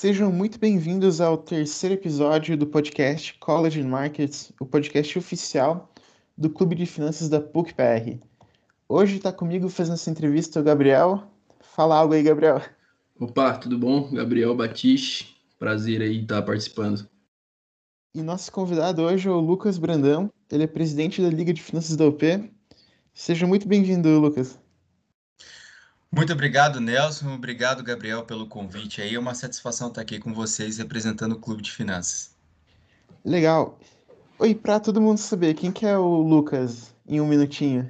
Sejam muito bem-vindos ao terceiro episódio do podcast College Markets, o podcast oficial do Clube de Finanças da PUC-PR. Hoje está comigo fazendo essa entrevista o Gabriel. Fala algo aí, Gabriel. Opa, tudo bom? Gabriel Batiste. Prazer aí estar participando. E nosso convidado hoje é o Lucas Brandão. Ele é presidente da Liga de Finanças da UP. Seja muito bem-vindo, Lucas. Muito obrigado, Nelson. Obrigado, Gabriel, pelo convite aí. É uma satisfação estar aqui com vocês representando o Clube de Finanças. Legal. Oi, para todo mundo saber, quem que é o Lucas em um minutinho?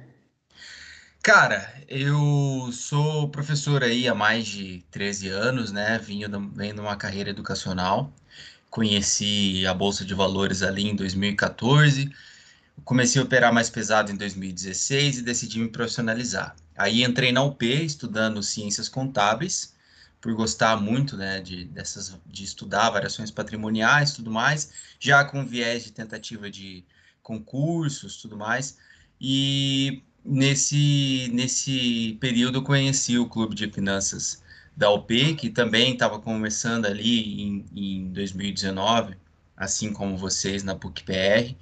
Cara, eu sou professor aí há mais de 13 anos, né? Vinha vem de uma carreira educacional. Conheci a Bolsa de Valores ali em 2014. Comecei a operar mais pesado em 2016 e decidi me profissionalizar. Aí entrei na UP estudando ciências contábeis, por gostar muito né, de, dessas, de estudar variações patrimoniais tudo mais, já com viés de tentativa de concursos tudo mais. E nesse, nesse período conheci o Clube de Finanças da UP, que também estava começando ali em, em 2019, assim como vocês na PUC-PR.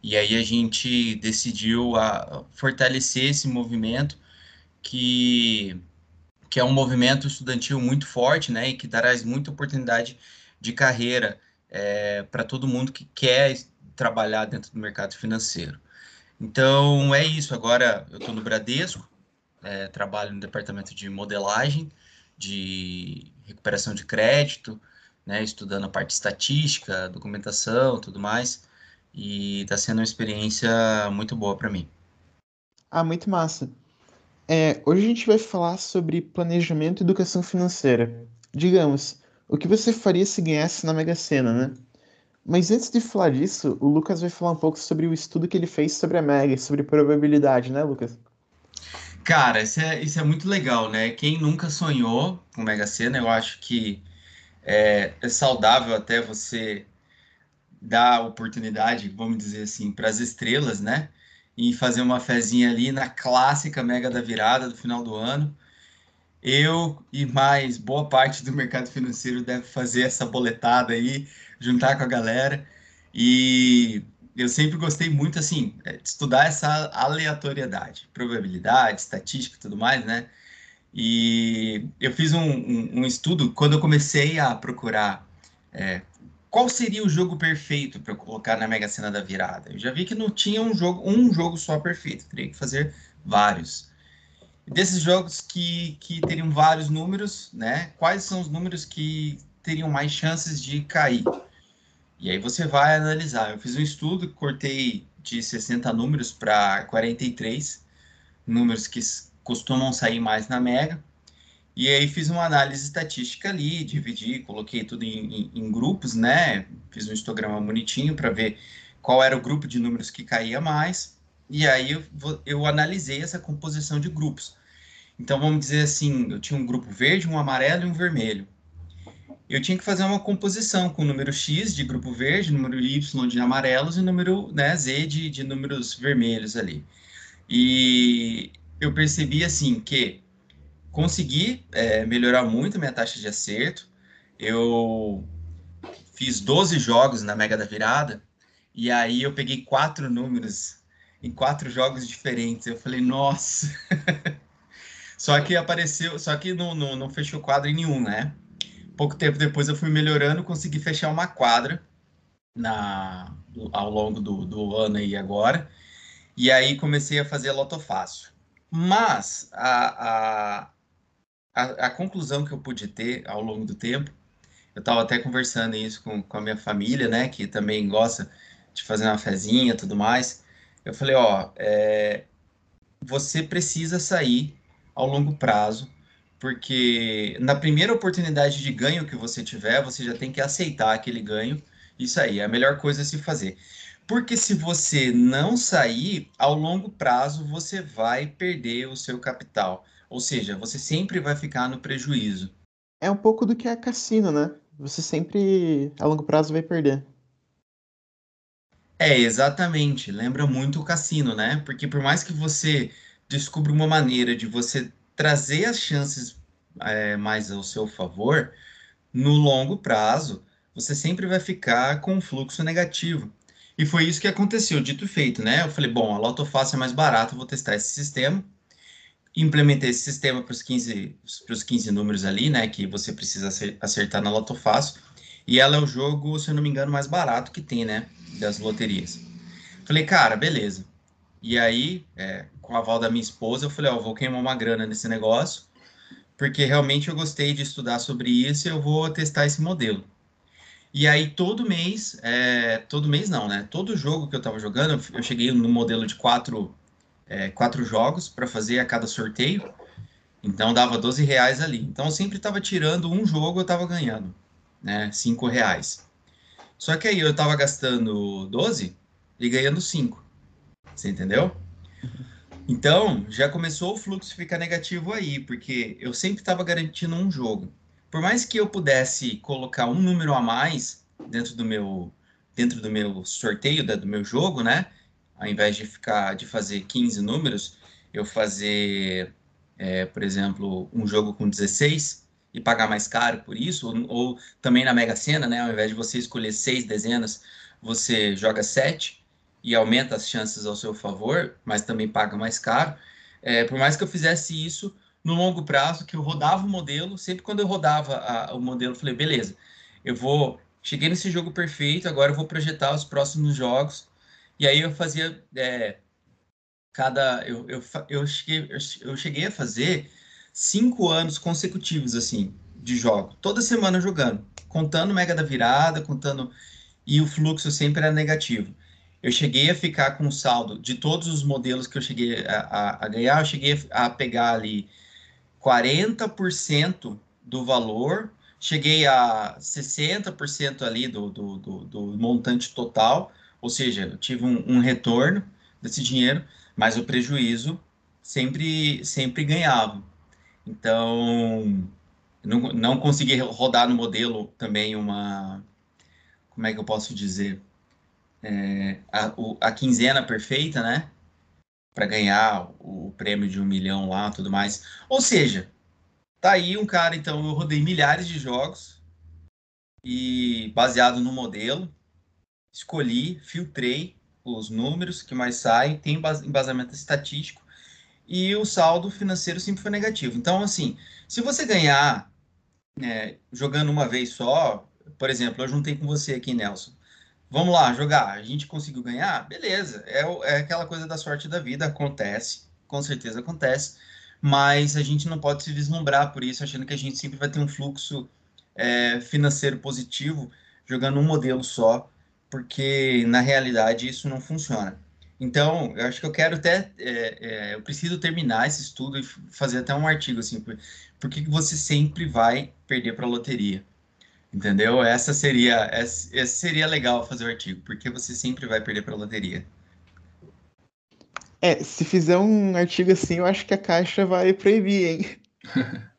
E aí a gente decidiu a, fortalecer esse movimento que, que é um movimento estudantil muito forte, né, e que traz muita oportunidade de carreira é, para todo mundo que quer trabalhar dentro do mercado financeiro. Então, é isso. Agora, eu estou no Bradesco, é, trabalho no departamento de modelagem, de recuperação de crédito, né, estudando a parte estatística, documentação, tudo mais, e está sendo uma experiência muito boa para mim. Ah, muito massa. É, hoje a gente vai falar sobre planejamento e educação financeira. Digamos, o que você faria se ganhasse na Mega Sena, né? Mas antes de falar disso, o Lucas vai falar um pouco sobre o estudo que ele fez sobre a Mega, sobre probabilidade, né, Lucas? Cara, isso é, isso é muito legal, né? Quem nunca sonhou com Mega Sena, eu acho que é, é saudável até você dar oportunidade, vamos dizer assim, para as estrelas, né? E fazer uma fezinha ali na clássica Mega da Virada do final do ano. Eu e mais boa parte do mercado financeiro deve fazer essa boletada aí, juntar com a galera. E eu sempre gostei muito, assim, é, de estudar essa aleatoriedade, probabilidade, estatística e tudo mais, né? E eu fiz um, um, um estudo quando eu comecei a procurar é, qual seria o jogo perfeito para colocar na Mega Sena da virada? Eu já vi que não tinha um jogo, um jogo só perfeito, teria que fazer vários. Desses jogos que, que teriam vários números, né? Quais são os números que teriam mais chances de cair? E aí você vai analisar. Eu fiz um estudo, cortei de 60 números para 43 números que costumam sair mais na Mega. E aí fiz uma análise estatística ali, dividi, coloquei tudo em, em, em grupos, né? Fiz um histograma bonitinho para ver qual era o grupo de números que caía mais. E aí eu, eu analisei essa composição de grupos. Então vamos dizer assim, eu tinha um grupo verde, um amarelo e um vermelho. Eu tinha que fazer uma composição com o número X de grupo verde, número Y de amarelos e número né, Z de, de números vermelhos ali. E eu percebi assim que consegui é, melhorar muito minha taxa de acerto. Eu fiz 12 jogos na Mega da Virada e aí eu peguei quatro números em quatro jogos diferentes. Eu falei, nossa! só que apareceu, só que não, não, não fechou quadro em nenhum, né? Pouco tempo depois eu fui melhorando, consegui fechar uma quadra na, ao longo do, do ano aí agora. E aí comecei a fazer lotofácil. Mas a, a, a, a, conclusão que eu pude ter ao longo do tempo, eu estava até conversando isso com, com a minha família, né, que também gosta de fazer uma fezinha tudo mais. Eu falei, ó, é, você precisa sair ao longo prazo, porque na primeira oportunidade de ganho que você tiver, você já tem que aceitar aquele ganho. Isso aí é a melhor coisa a se fazer. Porque se você não sair, ao longo prazo você vai perder o seu capital. Ou seja, você sempre vai ficar no prejuízo. É um pouco do que é cassino, né? Você sempre, a longo prazo, vai perder. É, exatamente. Lembra muito o cassino, né? Porque por mais que você descubra uma maneira de você trazer as chances é, mais ao seu favor, no longo prazo, você sempre vai ficar com um fluxo negativo. E foi isso que aconteceu, dito e feito, né? Eu falei, bom, a Loto Fácil é mais barato, vou testar esse sistema. Implementei esse sistema para os 15, 15 números ali, né? Que você precisa acertar na Loto Fácil. E ela é o jogo, se eu não me engano, mais barato que tem, né? Das loterias. Falei, cara, beleza. E aí, é, com a aval da minha esposa, eu falei, ó, vou queimar uma grana nesse negócio, porque realmente eu gostei de estudar sobre isso e eu vou testar esse modelo. E aí, todo mês, é, todo mês não, né? Todo jogo que eu tava jogando, eu cheguei no modelo de quatro, é, quatro jogos para fazer a cada sorteio. Então, dava 12 reais ali. Então, eu sempre tava tirando um jogo, eu tava ganhando, né? 5 reais. Só que aí eu tava gastando 12 e ganhando 5. Você entendeu? Então, já começou o fluxo ficar negativo aí, porque eu sempre estava garantindo um jogo por mais que eu pudesse colocar um número a mais dentro do meu dentro do meu sorteio do meu jogo, né? Ao invés de ficar de fazer 15 números, eu fazer, é, por exemplo, um jogo com 16 e pagar mais caro por isso, ou, ou, também na Mega Sena, né? Ao invés de você escolher seis dezenas, você joga sete e aumenta as chances ao seu favor, mas também paga mais caro. É, por mais que eu fizesse isso, no longo prazo, que eu rodava o modelo, sempre quando eu rodava a, o modelo, eu falei, beleza, eu vou, cheguei nesse jogo perfeito, agora eu vou projetar os próximos jogos, e aí eu fazia, é, cada, eu, eu, eu, cheguei, eu cheguei a fazer cinco anos consecutivos, assim, de jogo, toda semana jogando, contando mega da virada, contando, e o fluxo sempre era negativo. Eu cheguei a ficar com saldo de todos os modelos que eu cheguei a, a, a ganhar, eu cheguei a pegar ali 40% do valor, cheguei a 60% ali do, do, do, do, montante total, ou seja, eu tive um, um, retorno desse dinheiro, mas o prejuízo sempre, sempre ganhava. Então, não, não consegui rodar no modelo também uma. Como é que eu posso dizer? É, a, o, a quinzena perfeita, né? para ganhar o prêmio de um milhão lá, tudo mais. Ou seja, tá aí um cara, então eu rodei milhares de jogos e baseado no modelo, escolhi, filtrei os números que mais saem, tem embasamento estatístico e o saldo financeiro sempre foi negativo. Então, assim, se você ganhar é, jogando uma vez só, por exemplo, eu juntei com você aqui, Nelson, Vamos lá, jogar. A gente conseguiu ganhar? Beleza. É, é aquela coisa da sorte da vida. Acontece. Com certeza acontece. Mas a gente não pode se vislumbrar por isso, achando que a gente sempre vai ter um fluxo é, financeiro positivo jogando um modelo só, porque na realidade isso não funciona. Então, eu acho que eu quero até, é, é, eu preciso terminar esse estudo e fazer até um artigo assim, por, por que você sempre vai perder para a loteria? Entendeu? Essa seria, essa seria legal fazer o artigo, porque você sempre vai perder para a loteria. É, se fizer um artigo assim, eu acho que a Caixa vai proibir, hein?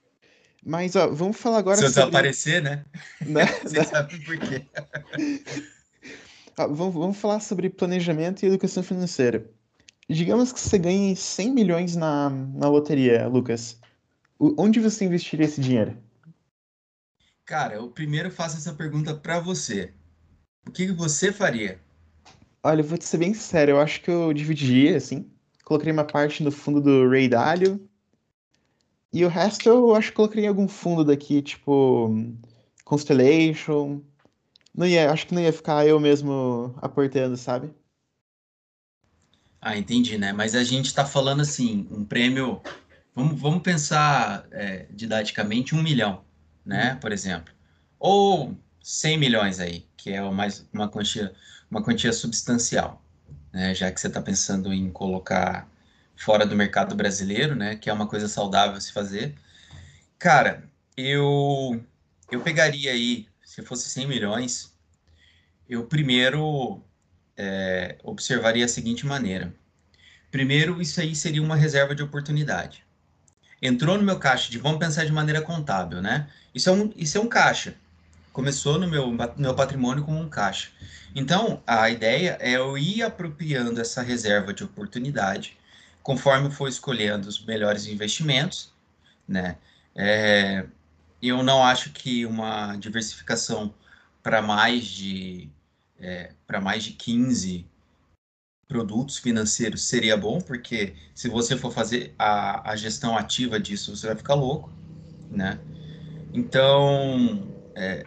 Mas, ó, vamos falar agora Se eu sobre... desaparecer, né? Você né? sabe por quê. ó, vamos, vamos falar sobre planejamento e educação financeira. Digamos que você ganhe 100 milhões na, na loteria, Lucas. Onde você investiria esse dinheiro? Cara, eu primeiro faço essa pergunta para você. O que você faria? Olha, eu vou te ser bem sério, eu acho que eu dividiria, assim. Colocaria uma parte no fundo do Ray Dalio. E o resto eu acho que colocaria em algum fundo daqui, tipo Constellation. Não ia, acho que não ia ficar eu mesmo aportando, sabe? Ah, entendi, né? Mas a gente tá falando assim, um prêmio. Vamos, vamos pensar é, didaticamente um milhão né, por exemplo, ou 100 milhões aí, que é mais uma quantia, uma quantia substancial, né, já que você está pensando em colocar fora do mercado brasileiro, né, que é uma coisa saudável se fazer. Cara, eu eu pegaria aí, se fosse 100 milhões, eu primeiro é, observaria a seguinte maneira. Primeiro, isso aí seria uma reserva de oportunidade entrou no meu caixa de vamos pensar de maneira contábil, né? Isso é um, isso é um caixa. Começou no meu, meu patrimônio como um caixa. Então, a ideia é eu ir apropriando essa reserva de oportunidade conforme for escolhendo os melhores investimentos, né? É, eu não acho que uma diversificação para mais de é, para mais de 15 produtos financeiros seria bom, porque se você for fazer a, a gestão ativa disso, você vai ficar louco, né? Então, é,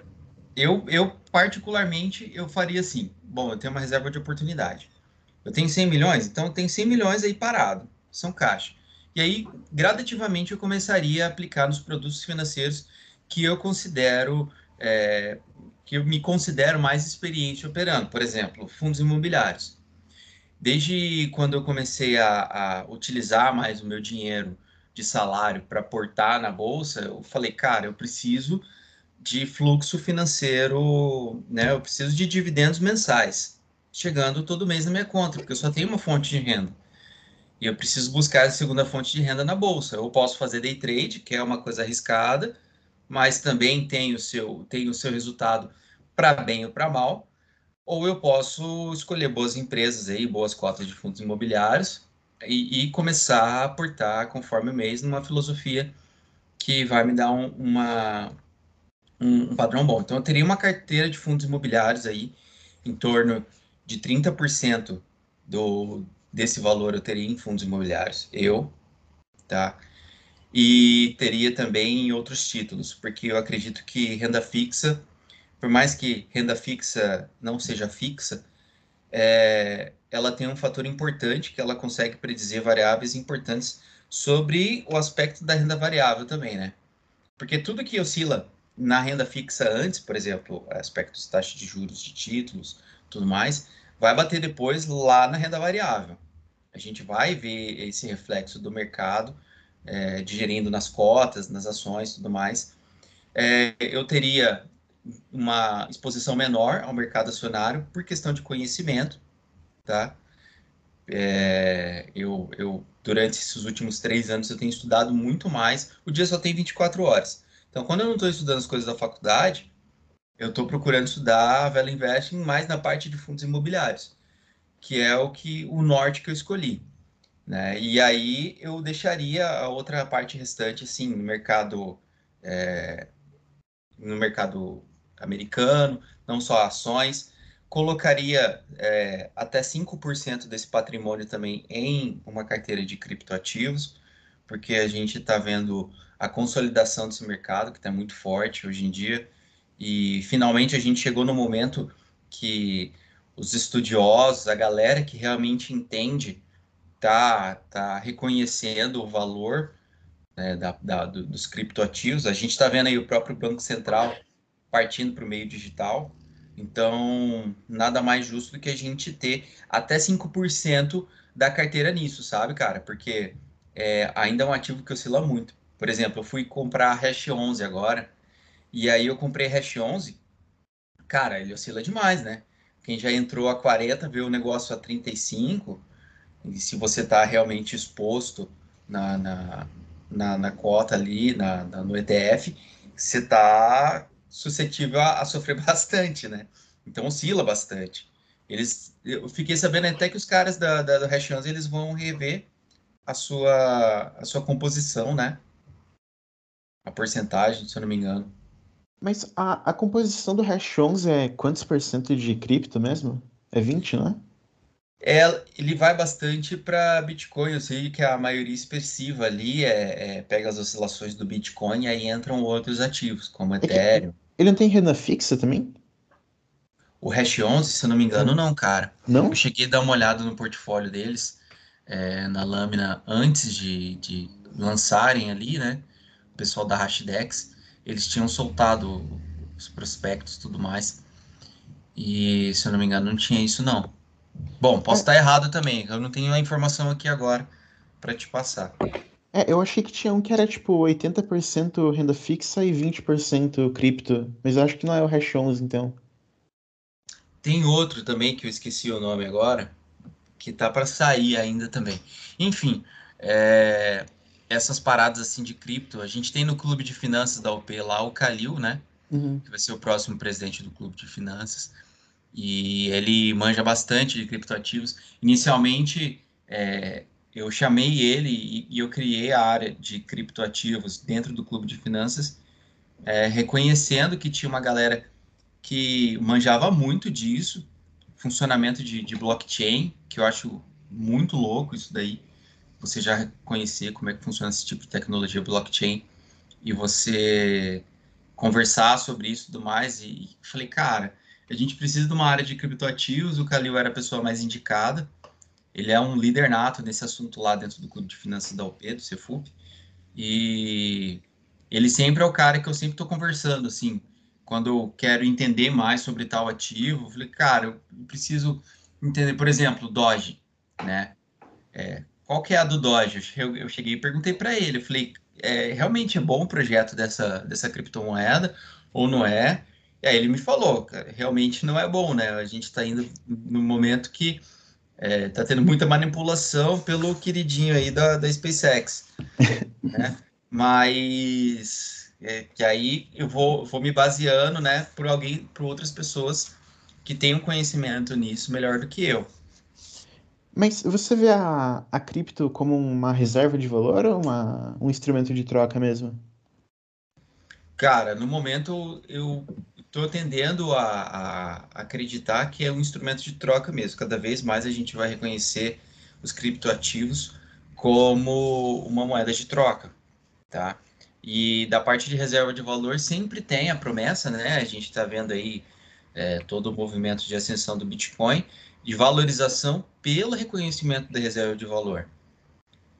eu, eu particularmente, eu faria assim, bom, eu tenho uma reserva de oportunidade. Eu tenho 100 milhões, então tem 100 milhões aí parado, são caixa. E aí, gradativamente, eu começaria a aplicar nos produtos financeiros que eu considero, é, que eu me considero mais experiente operando. Por exemplo, fundos imobiliários. Desde quando eu comecei a, a utilizar mais o meu dinheiro de salário para aportar na bolsa, eu falei, cara, eu preciso de fluxo financeiro, né? Eu preciso de dividendos mensais, chegando todo mês na minha conta, porque eu só tenho uma fonte de renda. E eu preciso buscar a segunda fonte de renda na bolsa. Eu posso fazer day trade, que é uma coisa arriscada, mas também tem o seu, tem o seu resultado para bem ou para mal. Ou eu posso escolher boas empresas aí, boas cotas de fundos imobiliários e, e começar a aportar conforme o mês numa filosofia que vai me dar um, uma, um, um padrão bom. Então, eu teria uma carteira de fundos imobiliários aí, em torno de 30% do, desse valor eu teria em fundos imobiliários, eu, tá? E teria também outros títulos, porque eu acredito que renda fixa, por mais que renda fixa não seja fixa, é, ela tem um fator importante que ela consegue predizer variáveis importantes sobre o aspecto da renda variável também, né? Porque tudo que oscila na renda fixa antes, por exemplo, aspectos de taxa de juros de títulos, tudo mais, vai bater depois lá na renda variável. A gente vai ver esse reflexo do mercado é, digerindo nas cotas, nas ações, tudo mais. É, eu teria uma exposição menor ao mercado acionário por questão de conhecimento, tá? É, eu, eu, durante esses últimos três anos, eu tenho estudado muito mais. O dia só tem 24 horas. Então, quando eu não estou estudando as coisas da faculdade, eu estou procurando estudar a Vela Investing mais na parte de fundos imobiliários, que é o que o norte que eu escolhi. Né? E aí eu deixaria a outra parte restante, assim, no mercado, é, no mercado americano, não só ações, colocaria é, até 5% desse patrimônio também em uma carteira de criptoativos, porque a gente está vendo a consolidação desse mercado, que está muito forte hoje em dia, e finalmente a gente chegou no momento que os estudiosos, a galera que realmente entende, tá, tá reconhecendo o valor né, da, da, do, dos criptoativos. A gente está vendo aí o próprio Banco Central partindo para o meio digital. Então, nada mais justo do que a gente ter até 5% da carteira nisso, sabe, cara? Porque é, ainda é um ativo que oscila muito. Por exemplo, eu fui comprar Hash 11 agora, e aí eu comprei Hash 11, cara, ele oscila demais, né? Quem já entrou a 40 vê o negócio a 35, e se você está realmente exposto na, na, na, na cota ali, na, na, no ETF, você está suscetível a, a, sofrer bastante, né? Então oscila bastante. Eles, eu fiquei sabendo até que os caras da, da, do Hash 11, eles vão rever a sua, a sua composição, né? a porcentagem, se eu não me engano. Mas a, a composição do Hash 11 é quantos por cento de cripto mesmo? É 20, né? É, ele vai bastante para Bitcoin. Eu sei que a maioria expressiva ali é, é, pega as oscilações do Bitcoin e aí entram outros ativos, como é Ethereum. Ele não tem renda fixa também? O Hash 11, se eu não me engano, não, cara. Não? Eu cheguei a dar uma olhada no portfólio deles, é, na lâmina, antes de, de lançarem ali, né? pessoal da Hashdex, eles tinham soltado os prospectos e tudo mais. E, se eu não me engano, não tinha isso, não. Bom, posso é. estar errado também. Eu não tenho a informação aqui agora para te passar. É, eu achei que tinha um que era tipo 80% renda fixa e 20% cripto. Mas acho que não é o Hash 11, então. Tem outro também que eu esqueci o nome agora, que tá para sair ainda também. Enfim, é, essas paradas assim de cripto. A gente tem no clube de finanças da UP lá o Kalil, né? Uhum. Que vai ser o próximo presidente do clube de finanças. E ele manja bastante de criptoativos. Inicialmente, é, eu chamei ele e, e, eu criei a área de criptoativos dentro do clube de finanças, é, reconhecendo que tinha uma galera que manjava muito disso, funcionamento de, de blockchain, que eu acho muito louco isso daí, você já conhecer como é que funciona esse tipo de tecnologia blockchain e você conversar sobre isso e tudo mais, e, e falei, cara, a gente precisa de uma área de criptoativos, o Kalil era a pessoa mais indicada, ele é um líder nato nesse assunto lá dentro do clube de finanças da UP, do Cefub, e ele sempre é o cara que eu sempre estou conversando, assim, quando eu quero entender mais sobre tal ativo, eu falei, cara, eu preciso entender, por exemplo, Doge, né? É, qual que é a do Doge? Eu, eu cheguei e perguntei para ele, eu falei, é, realmente é bom o projeto dessa, dessa criptomoeda ou não é? E aí ele me falou, cara, realmente não é bom, né? A gente está indo no momento que é, tá tendo muita manipulação pelo queridinho aí da, da SpaceX, né? Mas é, que aí eu vou, vou me baseando, né, por alguém, por outras pessoas que tenham conhecimento nisso melhor do que eu. Mas você vê a, a cripto como uma reserva de valor ou uma, um instrumento de troca mesmo? Cara, no momento eu estou tendendo a, a, acreditar que é um instrumento de troca mesmo. Cada vez mais a gente vai reconhecer os criptoativos como uma moeda de troca, tá? E da parte de reserva de valor sempre tem a promessa, né? A gente está vendo aí é, todo o movimento de ascensão do Bitcoin, de valorização pelo reconhecimento da reserva de valor,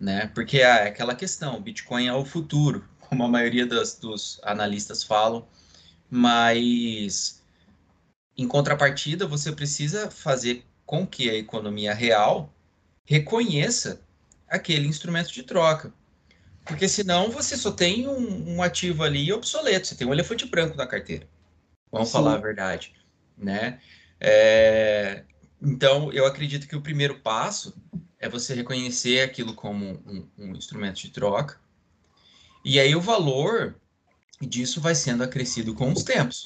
né? Porque é aquela questão, Bitcoin é o futuro, como a maioria das, dos analistas falam, mas em contrapartida você precisa fazer com que a economia real reconheça aquele instrumento de troca. Porque senão você só tem um, um ativo ali obsoleto, você tem um elefante branco na carteira. Vamos Sim. falar a verdade, né? É, então, eu acredito que o primeiro passo é você reconhecer aquilo como um, um instrumento de troca, e aí o valor disso vai sendo acrescido com os tempos,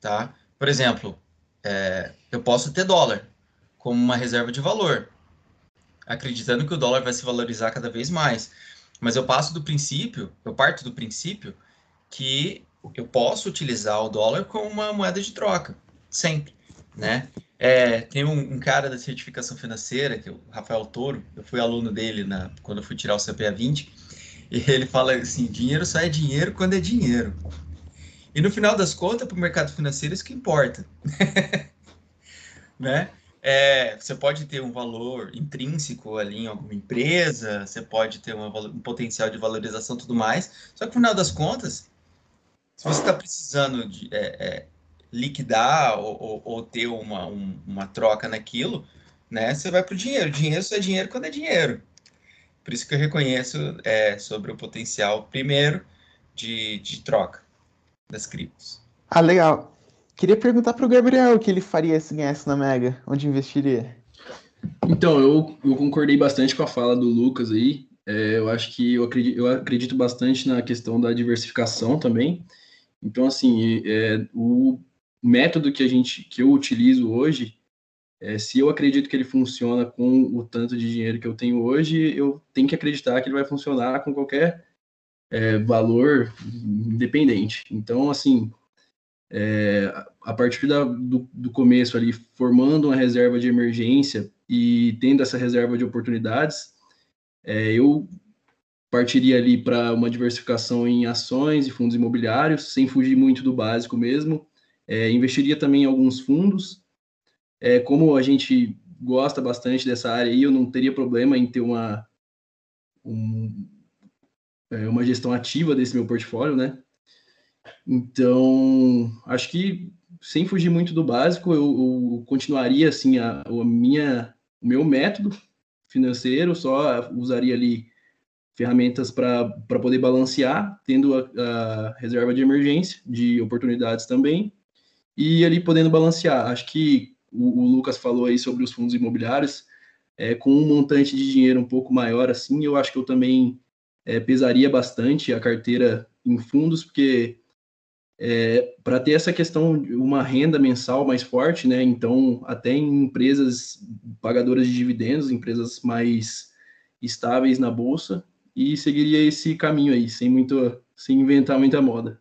tá? Por exemplo, é, eu posso ter dólar como uma reserva de valor, acreditando que o dólar vai se valorizar cada vez mais. Mas eu passo do princípio, eu parto do princípio que eu posso utilizar o dólar como uma moeda de troca, sempre, né? É, tem um, um, cara da certificação financeira, que é o Rafael Toro, eu fui aluno dele na, quando eu fui tirar o CPA 20, e ele fala assim: dinheiro só é dinheiro quando é dinheiro. E no final das contas, para o mercado financeiro, isso que importa. né? É, você pode ter um valor intrínseco ali em alguma empresa, você pode ter uma, um potencial de valorização e tudo mais, só que no final das contas, se você está precisando de é, é, liquidar ou, ou, ou ter uma, um, uma troca naquilo, né, você vai para o dinheiro. Dinheiro só é dinheiro quando é dinheiro. Por isso que eu reconheço é, sobre o potencial, primeiro, de, de troca das criptos. Ah, legal. Queria perguntar para o Gabriel o que ele faria se ganhasse na Mega, onde investiria. Então, eu, eu concordei bastante com a fala do Lucas aí. É, eu acho que eu acredito, eu acredito bastante na questão da diversificação também. Então, assim, é, o método que a gente que eu utilizo hoje é, se eu acredito que ele funciona com o tanto de dinheiro que eu tenho hoje, eu tenho que acreditar que ele vai funcionar com qualquer é, valor independente. Então, assim, é, a partir da, do, do, começo ali, formando uma reserva de emergência e tendo essa reserva de oportunidades, é, eu partiria ali para uma diversificação em ações e fundos imobiliários, sem fugir muito do básico mesmo. É, investiria também em alguns fundos é, como a gente gosta bastante dessa área aí, eu não teria problema em ter uma, um, é, uma gestão ativa desse meu portfólio, né? Então, acho que sem fugir muito do básico, eu, eu continuaria assim a, a, minha, o meu método financeiro, só usaria ali ferramentas para poder balancear, tendo a, a, reserva de emergência, de oportunidades também, e ali podendo balancear. Acho que o, o, Lucas falou aí sobre os fundos imobiliários, é, com um montante de dinheiro um pouco maior assim, eu acho que eu também é, pesaria bastante a carteira em fundos, porque é, para ter essa questão de uma renda mensal mais forte, né? Então, até em empresas pagadoras de dividendos, empresas mais estáveis na bolsa, e seguiria esse caminho aí, sem muito, sem inventar muita moda.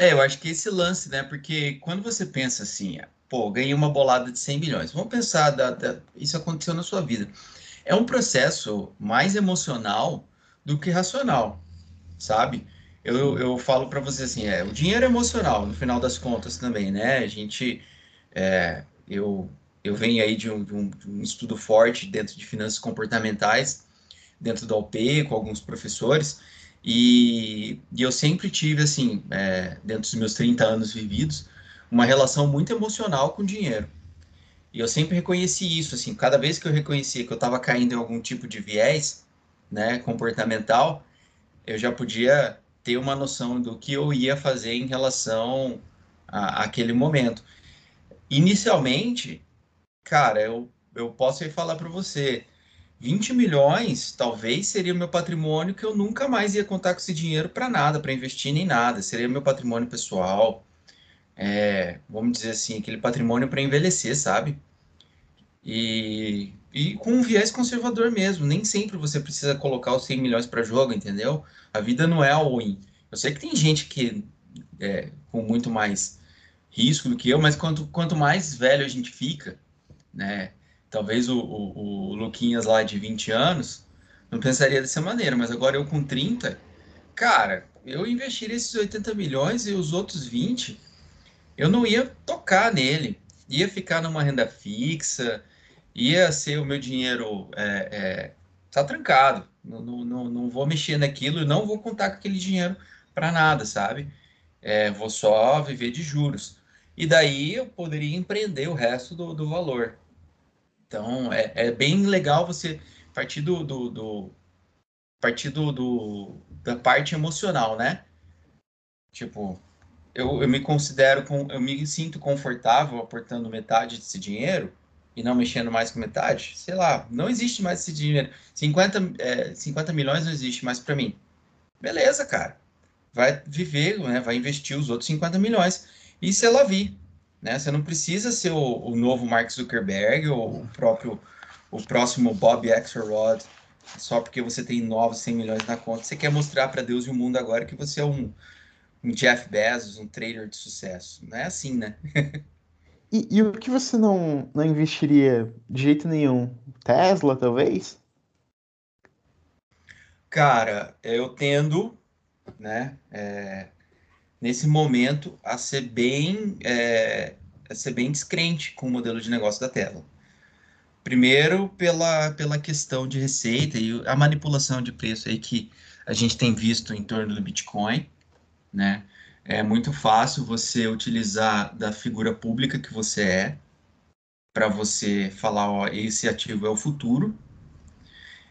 É, eu acho que esse lance, né? Porque quando você pensa assim, pô, ganhei uma bolada de 100 milhões. Vamos pensar, da, da, isso aconteceu na sua vida. É um processo mais emocional do que racional, sabe? Eu, eu falo para você assim, é, o dinheiro é emocional, no final das contas também, né? A gente, é, eu, eu venho aí de um, de, um, de um, estudo forte dentro de finanças comportamentais, dentro da OP, com alguns professores, e, e eu sempre tive, assim, é, dentro dos meus 30 anos vividos, uma relação muito emocional com o dinheiro. E eu sempre reconheci isso, assim, cada vez que eu reconhecia que eu estava caindo em algum tipo de viés, né, comportamental, eu já podia ter uma noção do que eu ia fazer em relação a, aquele momento. Inicialmente, cara, eu, eu posso falar para você, 20 milhões talvez seria meu patrimônio que eu nunca mais ia contar com esse dinheiro para nada, para investir nem nada, seria meu patrimônio pessoal, é, vamos dizer assim, aquele patrimônio para envelhecer, sabe? E, e com um viés conservador mesmo, nem sempre você precisa colocar os 100 milhões para jogo, entendeu? A vida não é all-in. Eu sei que tem gente que é com muito mais risco do que eu, mas quanto, quanto mais velho a gente fica, né? Talvez o, o, o Luquinhas lá de 20 anos não pensaria dessa maneira, mas agora eu com 30, cara, eu investiria esses 80 milhões e os outros 20, eu não ia tocar nele. Ia ficar numa renda fixa, ia ser o meu dinheiro é, é, tá trancado. Não, não, não vou mexer naquilo não vou contar com aquele dinheiro para nada, sabe? É, vou só viver de juros. E daí eu poderia empreender o resto do, do valor. Então é, é bem legal você partir do, do, do partir do, do, da parte emocional, né? Tipo, eu, eu me considero, com, eu me sinto confortável aportando metade desse dinheiro e não mexendo mais com metade, sei lá, não existe mais esse dinheiro. 50, é, 50 milhões não existe mais para mim. Beleza, cara. Vai viver, né, vai investir os outros 50 milhões. E se ela vir, né? Você não precisa ser o, o novo Mark Zuckerberg ou o próprio o próximo Bob Axelrod só porque você tem novos 100 milhões na conta. Você quer mostrar para Deus e o mundo agora que você é um, um Jeff Bezos, um trader de sucesso. Não é assim, né? E, e, o que você não, não investiria de jeito nenhum? Tesla, talvez? Cara, eu tendo, né, é, nesse momento, a ser bem, é, a ser bem descrente com o modelo de negócio da Tesla. Primeiro, pela, pela questão de receita e a manipulação de preço aí que a gente tem visto em torno do Bitcoin, né? É muito fácil você utilizar da figura pública que você é para você falar, ó, esse ativo é o futuro.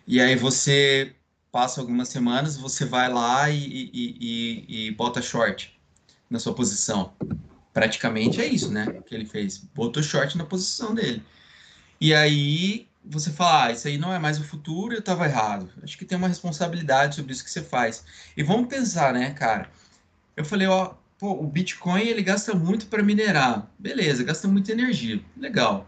E aí você passa algumas semanas, você vai lá e, e, e, e bota short na sua posição. Praticamente é isso, né? Que ele fez. Botou short na posição dele. E aí você fala, ah, isso aí não é mais o futuro, eu estava errado. Acho que tem uma responsabilidade sobre isso que você faz. E vamos pensar, né, cara? Eu falei, ó, pô, o Bitcoin ele gasta muito para minerar. Beleza, gasta muita energia. Legal.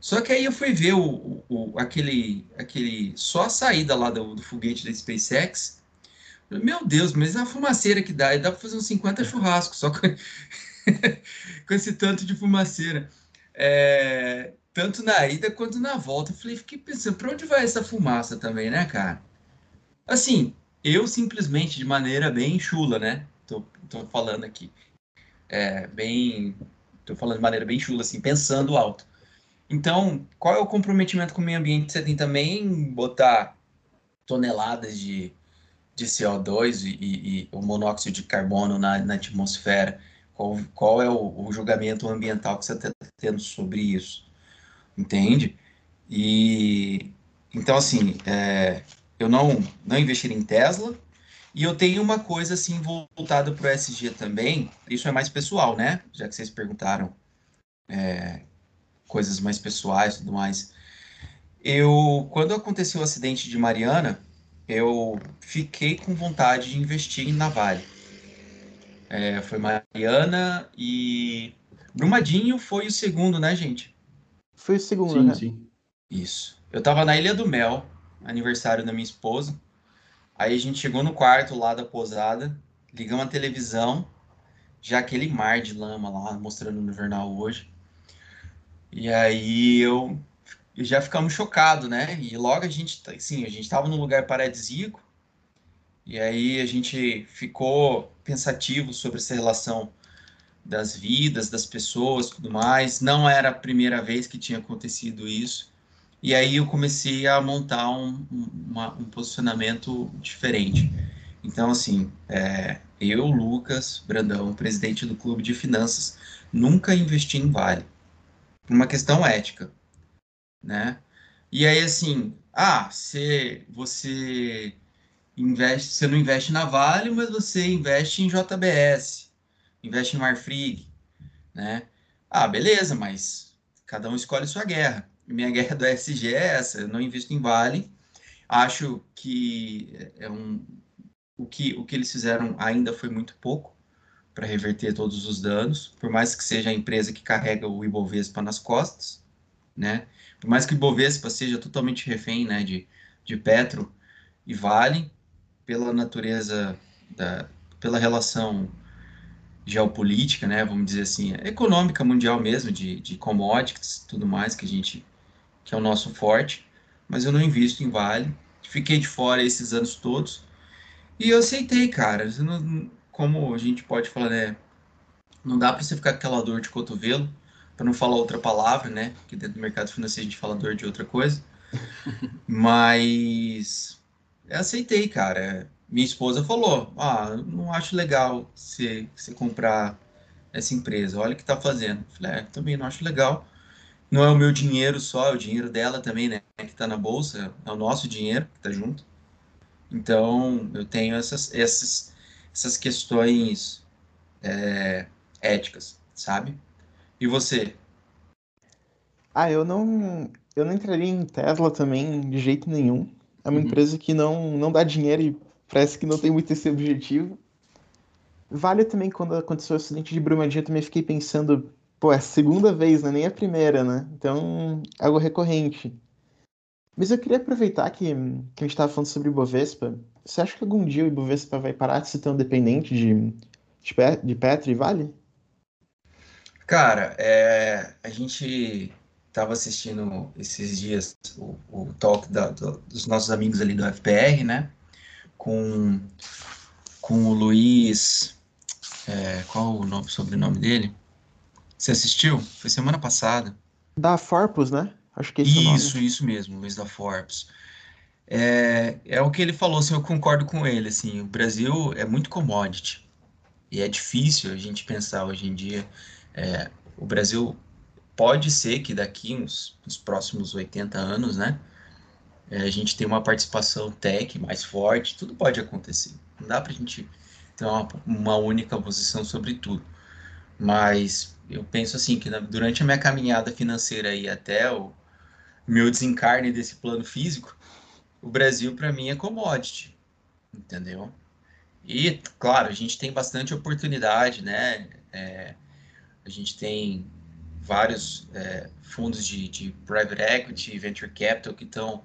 Só que aí eu fui ver o, o, aquele, aquele só a saída lá do, do foguete da SpaceX. Meu Deus, mas a fumaceira que dá, dá para fazer uns 50 churrascos só com, com esse tanto de fumaceira. É, tanto na ida quanto na volta. Eu falei, fiquei pensando, para onde vai essa fumaça também, né, cara? Assim, eu simplesmente, de maneira bem chula, né? tô, tô falando aqui. É, bem. Tô falando de maneira bem chula, assim, pensando alto. Então, qual é o comprometimento com o meio ambiente? Você tem também botar toneladas de, de CO2 e, e, e o monóxido de carbono na, na atmosfera. Qual, qual é o, o, julgamento ambiental que você está tendo sobre isso? Entende? E então, assim, é, eu não, não investiria em Tesla, e eu tenho uma coisa assim voltada para o SG também, isso é mais pessoal, né? Já que vocês perguntaram é, coisas mais pessoais tudo mais. Eu, quando aconteceu o acidente de Mariana, eu fiquei com vontade de investir na Vale. É, foi Mariana e Brumadinho foi o segundo, né, gente? Foi o segundo, sim, né? Sim. Isso. Eu tava na Ilha do Mel, aniversário da minha esposa. Aí a gente chegou no quarto lá da posada, ligamos a televisão já aquele mar de lama lá, mostrando no jornal hoje. E aí eu, eu já ficamos chocados, né? E logo a gente, sim, a gente estava num lugar paradisíaco, e aí a gente ficou pensativo sobre essa relação das vidas, das pessoas, tudo mais. Não era a primeira vez que tinha acontecido isso. E aí eu comecei a montar um, uma, um posicionamento diferente. Então, assim, é, eu, Lucas Brandão, presidente do Clube de Finanças, nunca investi em Vale. Uma questão ética, né? E aí, assim, ah, você, você investe, você não investe na Vale, mas você investe em JBS, investe em Marfrig, né? Ah, beleza, mas cada um escolhe sua guerra. Minha guerra do SG é essa, eu não invisto em Vale. Acho que é um, o que, o que eles fizeram ainda foi muito pouco para reverter todos os danos, por mais que seja a empresa que carrega o Ibovespa nas costas, né? Por mais que o Ibovespa seja totalmente refém, né, de, de Petro e Vale, pela natureza da, pela relação geopolítica, né, vamos dizer assim, econômica mundial mesmo, de, de commodities, tudo mais que a gente que é o nosso forte, mas eu não invisto em Vale, fiquei de fora esses anos todos e eu aceitei, cara. Não, como a gente pode falar, né? Não dá para você ficar com aquela dor de cotovelo, para não falar outra palavra, né? Porque dentro do mercado financeiro a gente fala dor de outra coisa. Mas eu aceitei, cara. Minha esposa falou: Ah, não acho legal você, você comprar essa empresa. Olha o que tá fazendo. Eu falei: É, também não acho legal. Não é o meu dinheiro só, é o dinheiro dela também, né? Que tá na bolsa, é o nosso dinheiro que tá junto. Então, eu tenho essas, essas, essas questões é, éticas, sabe? E você? Ah, eu não, eu não entraria em Tesla também de jeito nenhum. É uma uhum. empresa que não, não dá dinheiro e parece que não tem muito esse objetivo. Vale também quando aconteceu o acidente de Brumadinho, eu também fiquei pensando, pô, é a segunda vez, né? Nem a primeira, né? Então, algo recorrente. Mas eu queria aproveitar que, que a gente estava falando sobre o Ibovespa. Você acha que algum dia o Ibovespa vai parar de ser tão dependente de, de, de Petro e Vale? Cara, é, a gente estava assistindo esses dias o, o talk da, do, dos nossos amigos ali do FPR, né? Com, com o Luiz. É, qual o nome, sobrenome dele? Você assistiu? Foi semana passada. Da Forpus, né? Acho que esse isso, é isso mesmo, Luiz da Forbes. É, é o que ele falou, assim, eu concordo com ele, assim, o Brasil é muito commodity e é difícil a gente pensar hoje em dia, é, o Brasil pode ser que daqui uns, nos próximos 80 anos, né, é, a gente tenha uma participação tech mais forte, tudo pode acontecer, não dá para a gente ter uma, uma única posição sobre tudo, mas eu penso assim, que na, durante a minha caminhada financeira aí até o, meu desencarne desse plano físico, o Brasil para mim é commodity, entendeu? E, claro, a gente tem bastante oportunidade, né? É, a gente tem vários é, fundos de, de, private equity, venture capital que estão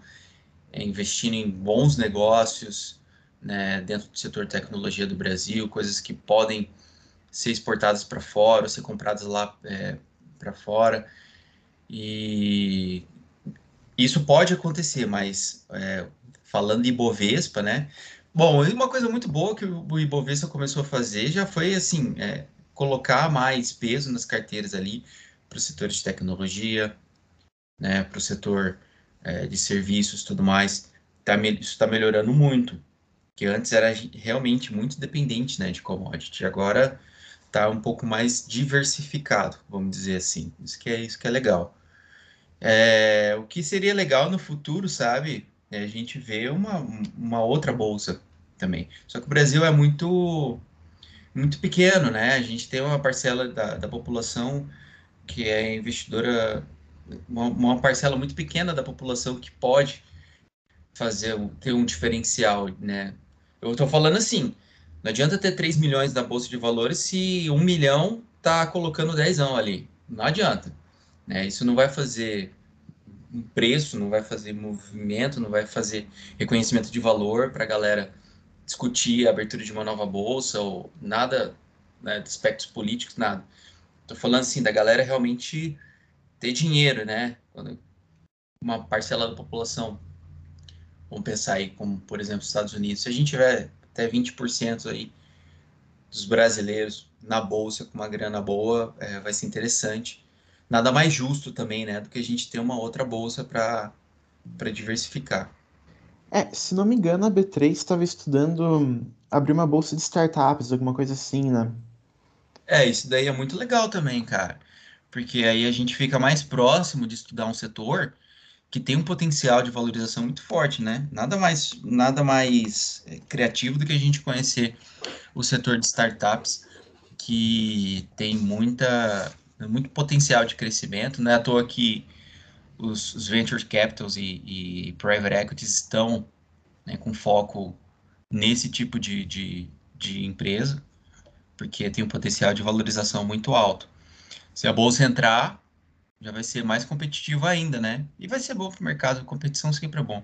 é, investindo em bons negócios né, dentro do setor tecnologia do Brasil, coisas que podem ser exportadas para fora, ser compradas lá é, para fora. E isso pode acontecer, mas é, falando de Ibovespa, né? Bom, uma coisa muito boa que o Ibovespa começou a fazer já foi, assim, é, colocar mais peso nas carteiras ali para o setor de tecnologia, né, para o setor é, de serviços tudo mais. Tá, isso está melhorando muito, que antes era realmente muito dependente né, de commodity. Agora está um pouco mais diversificado, vamos dizer assim. Isso que é, isso que é legal. É, o que seria legal no futuro, sabe? É a gente ver uma, uma outra bolsa também. Só que o Brasil é muito muito pequeno, né? A gente tem uma parcela da, da população que é investidora, uma, uma, parcela muito pequena da população que pode fazer ter um diferencial, né? Eu estou falando assim, não adianta ter 3 milhões na bolsa de valores se 1 milhão tá colocando 10 ali. Não adianta. Né? Isso não vai fazer um preço, não vai fazer movimento, não vai fazer reconhecimento de valor para a galera discutir a abertura de uma nova bolsa ou nada, né, de aspectos políticos, nada. Tô falando assim da galera realmente ter dinheiro, né? Uma parcela da população, vamos pensar aí como, por exemplo, os Estados Unidos, se a gente tiver até 20% aí dos brasileiros na bolsa com uma grana boa, é, vai ser interessante. Nada mais justo também, né, do que a gente ter uma outra bolsa para diversificar. É, se não me engano, a B3 estava estudando abrir uma bolsa de startups, alguma coisa assim, né? É, isso daí é muito legal também, cara. Porque aí a gente fica mais próximo de estudar um setor que tem um potencial de valorização muito forte, né? Nada mais, nada mais é, criativo do que a gente conhecer o setor de startups, que tem muita, muito potencial de crescimento. Não é à toa que os, os venture capitals e, e, private equities estão né, com foco nesse tipo de, de, de empresa, porque tem um potencial de valorização muito alto. Se a bolsa entrar, já vai ser mais competitivo ainda, né? E vai ser bom para o mercado, competição sempre é bom.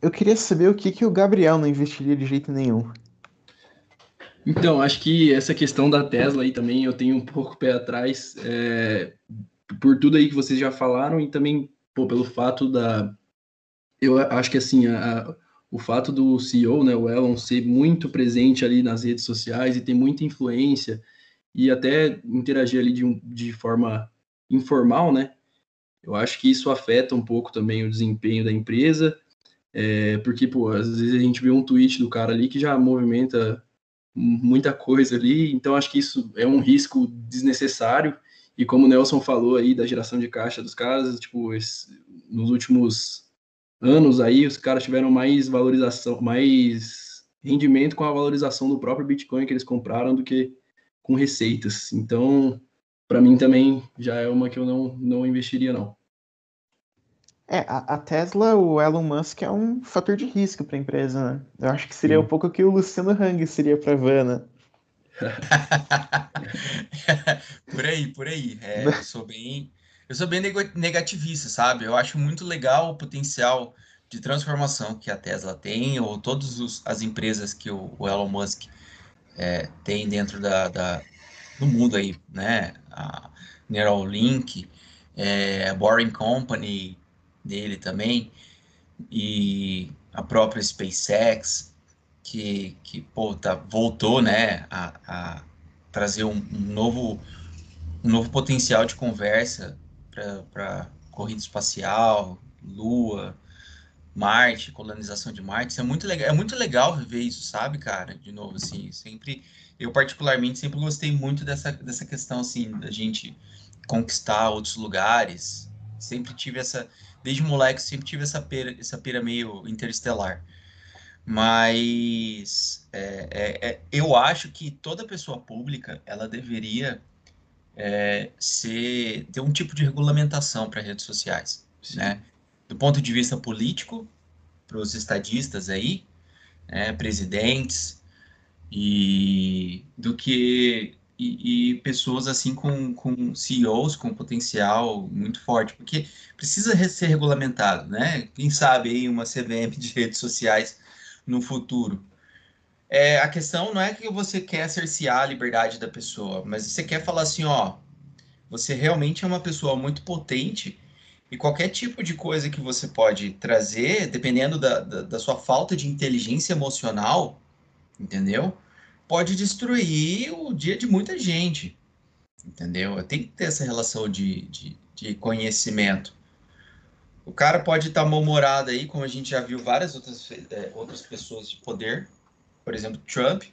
Eu queria saber o que, que o Gabriel não investiria de jeito nenhum. Então, acho que essa questão da Tesla aí também eu tenho um pouco pé atrás, é, por tudo aí que vocês já falaram e também pô, pelo fato da. Eu acho que assim, a, o fato do CEO, né, o Elon, ser muito presente ali nas redes sociais e ter muita influência e até interagir ali de, de forma informal, né? Eu acho que isso afeta um pouco também o desempenho da empresa, é, porque, pô, às vezes a gente vê um tweet do cara ali que já movimenta muita coisa ali, então acho que isso é um risco desnecessário, e como o Nelson falou aí da geração de caixa dos caras, tipo, esse, nos últimos anos aí, os caras tiveram mais valorização, mais rendimento com a valorização do próprio Bitcoin que eles compraram do que com receitas. Então, para mim também já é uma que eu não, não investiria, não. É, a, Tesla, o Elon Musk é um fator de risco para a empresa, né? Eu acho que seria Sim. um pouco o que o Luciano Hang seria para a Vana. por aí, por aí. É, eu sou bem, eu sou bem negativista, sabe? Eu acho muito legal o potencial de transformação que a Tesla tem, ou todas as empresas que o, o Elon Musk é, tem dentro da, da, do mundo aí, né? A Neuralink, é, a Boring Company, dele também, e a própria SpaceX, que, que pô, tá, voltou né, a, a trazer um, um, novo, um novo potencial de conversa para corrida espacial, Lua, Marte, colonização de Marte. Isso é muito legal, é muito legal viver isso, sabe, cara? De novo, assim, sempre eu particularmente sempre gostei muito dessa, dessa questão assim da gente conquistar outros lugares. Sempre tive essa desde moleque sempre tive essa pira, essa pira meio interestelar. Mas é, é, é, eu acho que toda pessoa pública ela deveria é, ser, ter um tipo de regulamentação para redes sociais, Sim. né? Do ponto de vista político, para os estadistas aí, né, presidentes, e do que e, e, pessoas assim com, com CEOs com potencial muito forte, porque precisa ser regulamentado, né? Quem sabe aí uma CVM de redes sociais no futuro. É, a questão não é que você quer cercear a liberdade da pessoa, mas você quer falar assim, ó, você realmente é uma pessoa muito potente e qualquer tipo de coisa que você pode trazer, dependendo da, da, da sua falta de inteligência emocional, entendeu? pode destruir o dia de muita gente, entendeu? Tem que ter essa relação de, de, de conhecimento. O cara pode estar mal-humorado aí, como a gente já viu várias outras, é, outras pessoas de poder, por exemplo, Trump,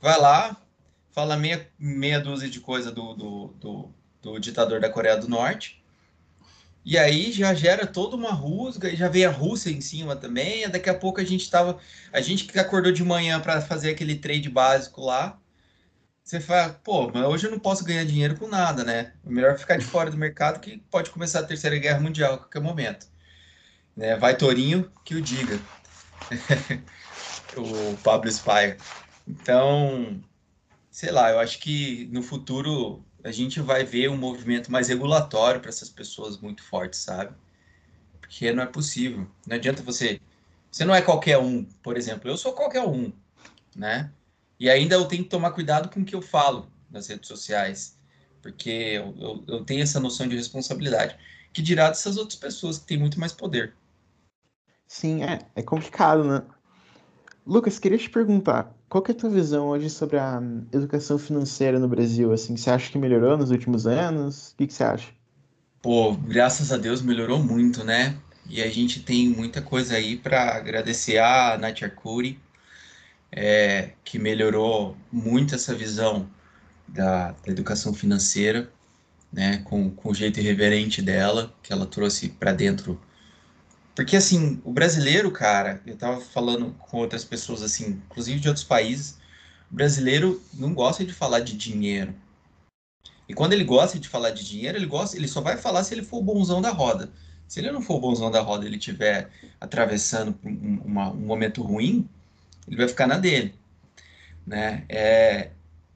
vai lá, fala meia, meia dúzia de coisa do, do, do, do ditador da Coreia do Norte, e aí já gera toda uma rusga, e já veio a Rússia em cima também. daqui a pouco a gente tava. A gente que acordou de manhã para fazer aquele trade básico lá. Você fala, pô, mas hoje eu não posso ganhar dinheiro com nada, né? É melhor ficar de fora do mercado que pode começar a terceira guerra mundial a qualquer momento. Né? Vai Torinho que o diga. o Pablo Spire. Então, sei lá, eu acho que no futuro a gente vai ver um movimento mais regulatório para essas pessoas muito fortes, sabe? Porque não é possível. Não adianta você. Você não é qualquer um, por exemplo. Eu sou qualquer um, né? E ainda eu tenho que tomar cuidado com o que eu falo nas redes sociais, porque eu, eu, eu tenho essa noção de responsabilidade. Que dirá dessas outras pessoas que têm muito mais poder. Sim, é, é complicado, né? Lucas, queria te perguntar, qual que é a tua visão hoje sobre a educação financeira no Brasil? Assim, você acha que melhorou nos últimos anos? O que, que você acha? Pô, graças a Deus melhorou muito, né? E a gente tem muita coisa aí para agradecer a Nath Arcuri, é, que melhorou muito essa visão da, da educação financeira, né? Com, com o jeito irreverente dela, que ela trouxe para dentro. Porque, assim, o brasileiro, cara, eu tava falando com outras pessoas, assim, inclusive de outros países, o brasileiro não gosta de falar de dinheiro e quando ele gosta de falar de dinheiro, ele gosta, ele só vai falar se ele for o bonzão da roda. Se ele não for o bonzão da roda, ele estiver atravessando um, uma, um momento ruim, ele vai ficar na dele, né? É,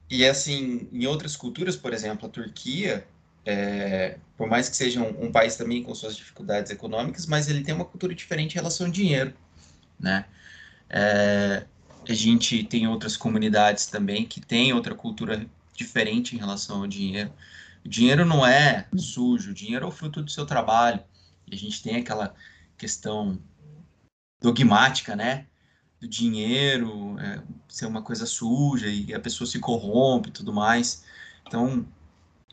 e assim, em outras culturas, por exemplo, a Turquia, é, por mais que seja um, um, país também com suas dificuldades econômicas, mas ele tem uma cultura diferente em relação ao dinheiro, né? É, a gente tem outras comunidades também que têm outra cultura diferente em relação ao dinheiro. O dinheiro não é sujo, o dinheiro é o fruto do seu trabalho. E a gente tem aquela questão dogmática, né? Do dinheiro é, ser uma coisa suja e a pessoa se corrompe e tudo mais. Então,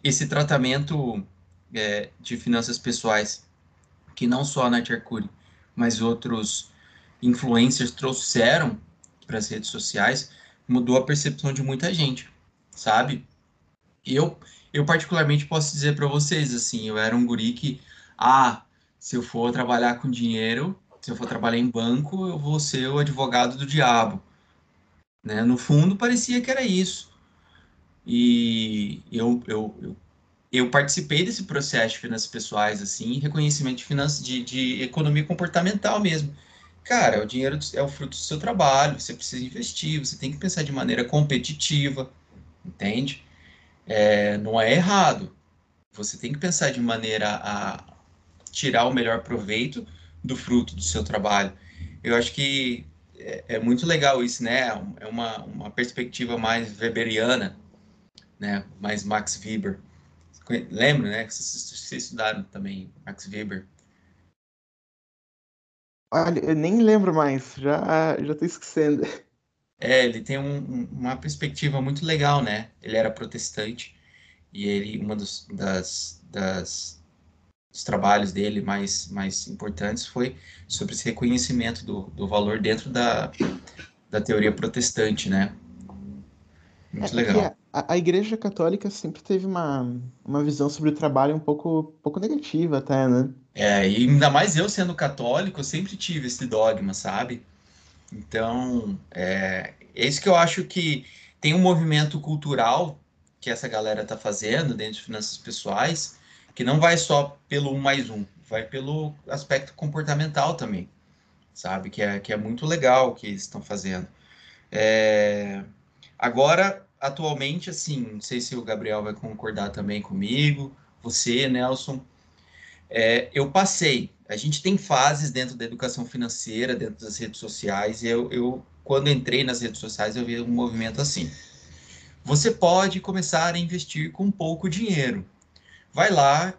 esse tratamento é, de finanças pessoais, que não só a Nath Arcuri, mas outros influencers trouxeram para as redes sociais, mudou a percepção de muita gente sabe? Eu, eu particularmente posso dizer para vocês, assim, eu era um guri que, ah, se eu for trabalhar com dinheiro, se eu for trabalhar em banco, eu vou ser o advogado do diabo. Né? No fundo, parecia que era isso. E eu, eu, eu, eu participei desse processo de finanças pessoais, assim, reconhecimento de, finanças, de, de economia comportamental mesmo. Cara, o dinheiro é o fruto do seu trabalho, você precisa investir, você tem que pensar de maneira competitiva, entende? É, não é errado. Você tem que pensar de maneira a tirar o melhor proveito do fruto do seu trabalho. Eu acho que é, é muito legal isso, né? É uma, uma perspectiva mais weberiana, né? Mais Max Weber. Lembra, né? Vocês, vocês estudaram também Max Weber. Olha, eu nem lembro mais, já já tô esquecendo. É, ele tem um, uma perspectiva muito legal, né? Ele era protestante e ele, uma dos, das, das, dos trabalhos dele mais, mais importantes foi sobre esse reconhecimento do, do valor dentro da, da teoria protestante, né? Muito é, legal. A, a, Igreja Católica sempre teve uma, uma visão sobre o trabalho um pouco, pouco negativa até, né? É, e ainda mais eu sendo católico, eu sempre tive esse dogma, sabe? Então, é, é isso que eu acho que tem um movimento cultural que essa galera está fazendo dentro de finanças pessoais, que não vai só pelo um mais um, vai pelo aspecto comportamental também, sabe? Que é, que é muito legal o que eles estão fazendo. É... Agora, atualmente, assim, não sei se o Gabriel vai concordar também comigo, você, Nelson, é, eu passei. A gente tem fases dentro da educação financeira, dentro das redes sociais, e eu, eu, quando entrei nas redes sociais, eu vi um movimento assim. Você pode começar a investir com pouco dinheiro. Vai lá,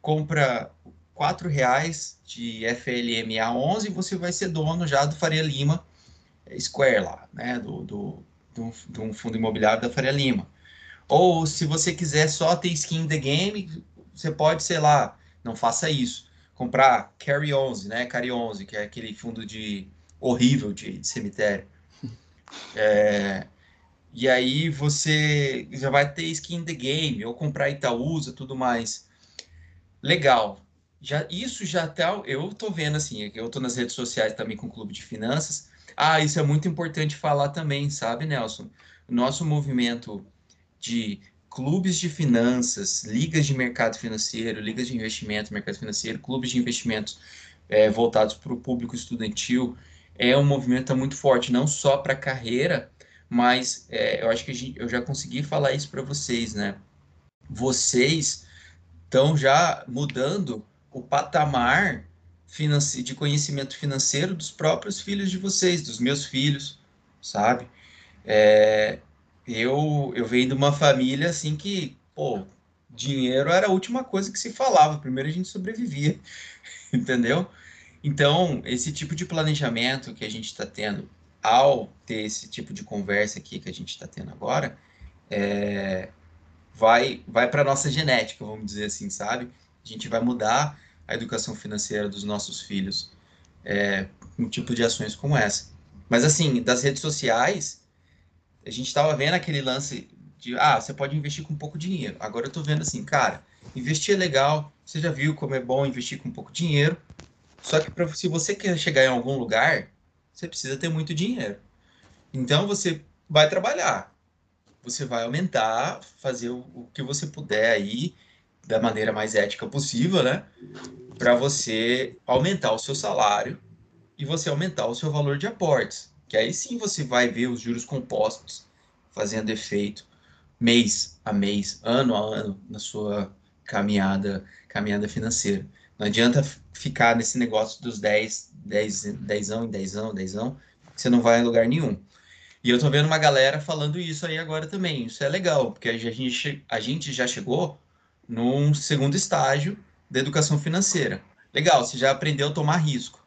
compra quatro reais de FLMA 11 e você vai ser dono já do Faria Lima Square lá, né? Do, do, do, do um fundo imobiliário da Faria Lima. Ou se você quiser só ter skin the game, você pode, sei lá, não faça isso. Comprar Carry 11, né? Carry 11, que é aquele fundo de horrível de, de cemitério. É, e aí você já vai ter skin the game, ou comprar Itaúsa, tudo mais. Legal. Já, isso já tá. Eu tô vendo assim, eu tô nas redes sociais também com o Clube de Finanças. Ah, isso é muito importante falar também, sabe, Nelson? Nosso movimento de clubes de finanças, ligas de mercado financeiro, ligas de investimento, mercado financeiro, clubes de investimentos é, voltados para o público estudantil, é um movimento muito forte, não só para a carreira, mas é, eu acho que gente, eu já consegui falar isso para vocês, né? Vocês estão já mudando o patamar de conhecimento financeiro dos próprios filhos de vocês, dos meus filhos, sabe? É, eu, eu venho de uma família assim que, pô, dinheiro era a última coisa que se falava. Primeiro a gente sobrevivia, entendeu? Então, esse tipo de planejamento que a gente está tendo ao ter esse tipo de conversa aqui que a gente está tendo agora, é, vai, vai para a nossa genética, vamos dizer assim, sabe? A gente vai mudar a educação financeira dos nossos filhos é, um tipo de ações como essa. Mas, assim, das redes sociais, a gente estava vendo aquele lance de, ah, você pode investir com pouco dinheiro. Agora eu estou vendo assim, cara, investir é legal, você já viu como é bom investir com pouco dinheiro, só que pra, se você quer chegar em algum lugar, você precisa ter muito dinheiro. Então você vai trabalhar, você vai aumentar, fazer o, que você puder aí da maneira mais ética possível, né? Para você aumentar o seu salário e você aumentar o seu valor de aportes. Que aí sim você vai ver os juros compostos fazendo efeito mês a mês, ano a ano na sua caminhada, caminhada financeira. Não adianta ficar nesse negócio dos 10, 10, 10 em 10 anos, 10 anos, você não vai em lugar nenhum. E eu tô vendo uma galera falando isso aí agora também. Isso é legal, porque a gente, a gente já chegou num segundo estágio da educação financeira. Legal, você já aprendeu a tomar risco.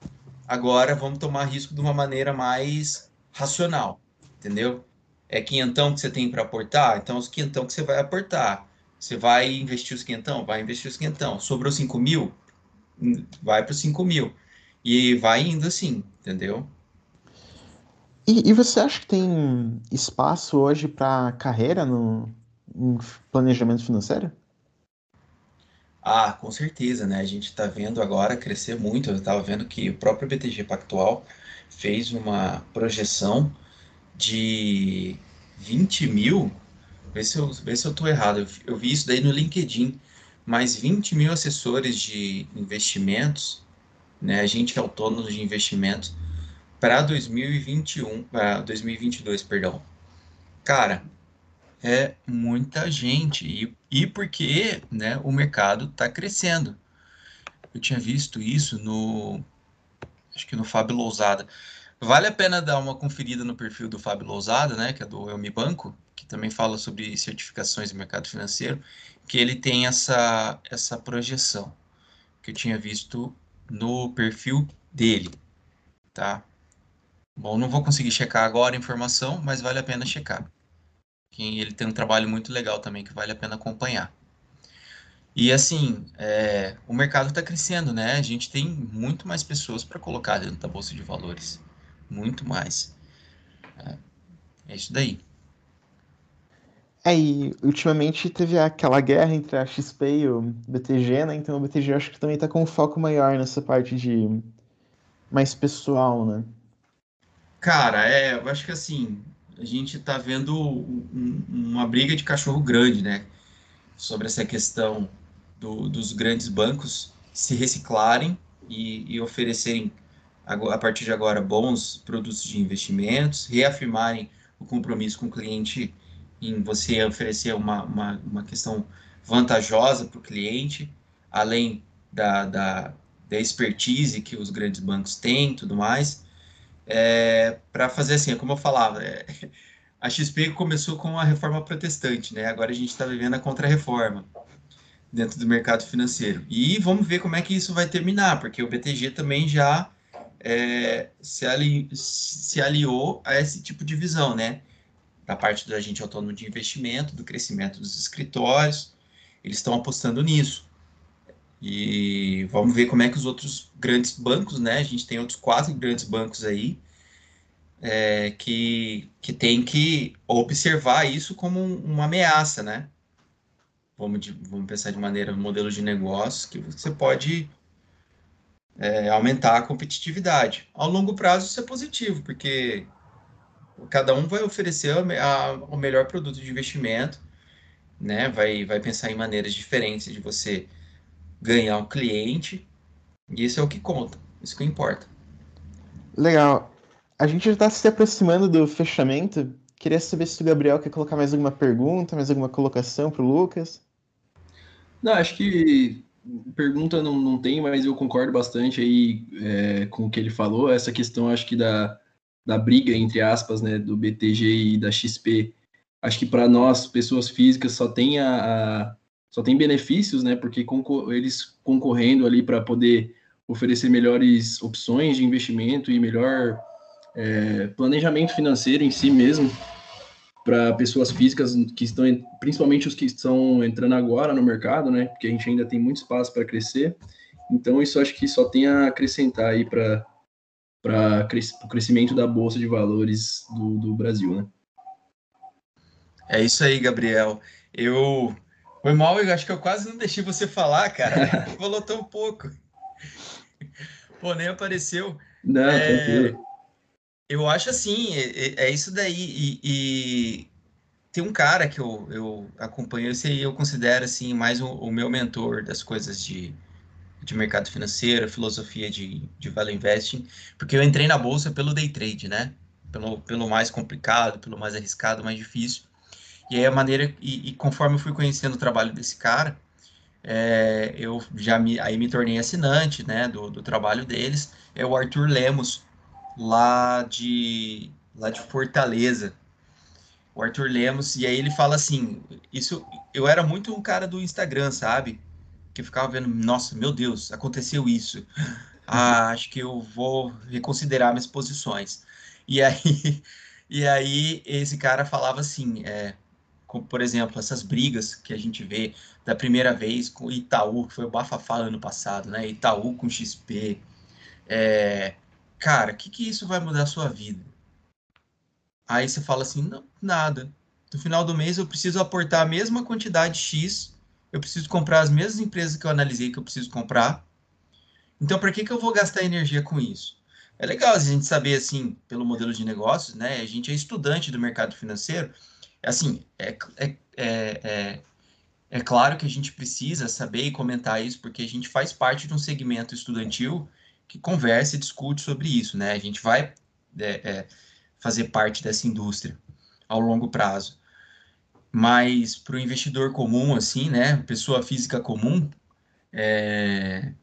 Agora vamos tomar risco de uma maneira mais racional, entendeu? É quinhentão que você tem para aportar, então os quinhentão que você vai aportar. Você vai investir os quinhentão? Vai investir os quinhentão. Sobrou 5 mil? vai para os 5 mil. E vai indo assim, entendeu? E, e você acha que tem espaço hoje para carreira no, no planejamento financeiro? Ah, com certeza, né? A gente está vendo agora crescer muito. Eu estava vendo que o próprio BTG Pactual fez uma projeção de 20 mil. Vê se eu, vê se eu tô errado. Eu, eu vi isso daí no LinkedIn mais 20 mil assessores de investimentos, né, agente autônomo de investimentos, para 2021, para 2022, perdão. Cara, é muita gente e, e porque né, o mercado está crescendo. Eu tinha visto isso no, acho que no Fábio Lousada. Vale a pena dar uma conferida no perfil do Fábio Lousada, né, que é do Elmi Banco, que também fala sobre certificações do mercado financeiro que ele tem essa, essa projeção que eu tinha visto no perfil dele, tá? Bom, não vou conseguir checar agora a informação, mas vale a pena checar. Ele tem um trabalho muito legal também que vale a pena acompanhar. E assim, é, o mercado está crescendo, né? A gente tem muito mais pessoas para colocar dentro da bolsa de valores, muito mais. É, é isso daí. É, e ultimamente teve aquela guerra entre a XP e o BTG, né? Então o BTG acho que também tá com um foco maior nessa parte de mais pessoal, né? Cara, é, eu acho que assim, a gente tá vendo um, uma briga de cachorro grande, né? Sobre essa questão do, dos grandes bancos se reciclarem e, e oferecerem, a partir de agora, bons produtos de investimentos, reafirmarem o compromisso com o cliente em você oferecer uma, uma, uma questão vantajosa para o cliente, além da, da, da, expertise que os grandes bancos têm tudo mais, é, para fazer assim, como eu falava, é, a XP começou com a reforma protestante, né? agora a gente está vivendo a contra-reforma dentro do mercado financeiro. E vamos ver como é que isso vai terminar, porque o BTG também já é, se, ali, se aliou a esse tipo de visão, né? Da parte do agente autônomo de investimento, do crescimento dos escritórios. Eles estão apostando nisso. E vamos ver como é que os outros grandes bancos, né? A gente tem outros quatro grandes bancos aí é, que, que tem que observar isso como uma ameaça, né? Vamos, de, vamos pensar de maneira, um modelo de negócio que você pode é, aumentar a competitividade. Ao longo prazo isso é positivo, porque cada um vai oferecer a, a, o melhor produto de investimento, né? Vai, vai pensar em maneiras diferentes de você ganhar um cliente, e isso é o que conta, isso que importa. Legal. A gente já está se aproximando do fechamento. Queria saber se o Gabriel quer colocar mais alguma pergunta, mais alguma colocação para o Lucas. Não, acho que pergunta não, não tem, mas eu concordo bastante aí é, com o que ele falou. Essa questão, acho que da, da briga, entre aspas, né, do BTG e da XP, acho que para nós, pessoas físicas, só tem, a, a, só tem benefícios, né, porque concor eles concorrendo ali para poder oferecer melhores opções de investimento e melhor é, planejamento financeiro em si mesmo para pessoas físicas que estão, principalmente os que estão entrando agora no mercado, né? Porque a gente ainda tem muito espaço para crescer. Então, isso acho que só tem a acrescentar aí para para o crescimento da bolsa de valores do, do Brasil, né? É isso aí, Gabriel. Eu foi mal, eu acho que eu quase não deixei você falar, cara. Falou tão pouco. Pô, nem apareceu. Não, é, tranquilo. Eu acho assim, é, é isso daí. E, e, tem um cara que eu, eu acompanho, esse aí eu considero assim, mais o, o meu mentor das coisas de, de mercado financeiro, filosofia de, de value investing, porque eu entrei na bolsa pelo day trade, né? Pelo, pelo mais complicado, pelo mais arriscado, mais difícil. E aí a maneira, e, e conforme eu fui conhecendo o trabalho desse cara, é, eu já me, aí me tornei assinante, né, do, do trabalho deles, é o Arthur Lemos, lá de, lá de Fortaleza, o Arthur Lemos, e aí ele fala assim, isso, eu era muito um cara do Instagram, sabe, que ficava vendo, nossa, meu Deus, aconteceu isso, ah, acho que eu vou reconsiderar minhas posições, e aí, e aí esse cara falava assim, é, como, por exemplo, essas brigas que a gente vê da primeira vez com Itaú, que foi o bafafá ano passado, né? Itaú com XP. É, cara, o que, que isso vai mudar a sua vida? Aí você fala assim, não, nada. No final do mês eu preciso aportar a mesma quantidade X, eu preciso comprar as mesmas empresas que eu analisei que eu preciso comprar. Então, para que, que eu vou gastar energia com isso? É legal a gente saber, assim, pelo modelo de negócios, né? A gente é estudante do mercado financeiro, assim, é, é, é, é, claro que a gente precisa saber e comentar isso, porque a gente faz parte de um segmento estudantil que conversa e discute sobre isso, né? A gente vai é, fazer parte dessa indústria ao longo prazo. Mas para o investidor comum, assim, né? Pessoa física comum, é...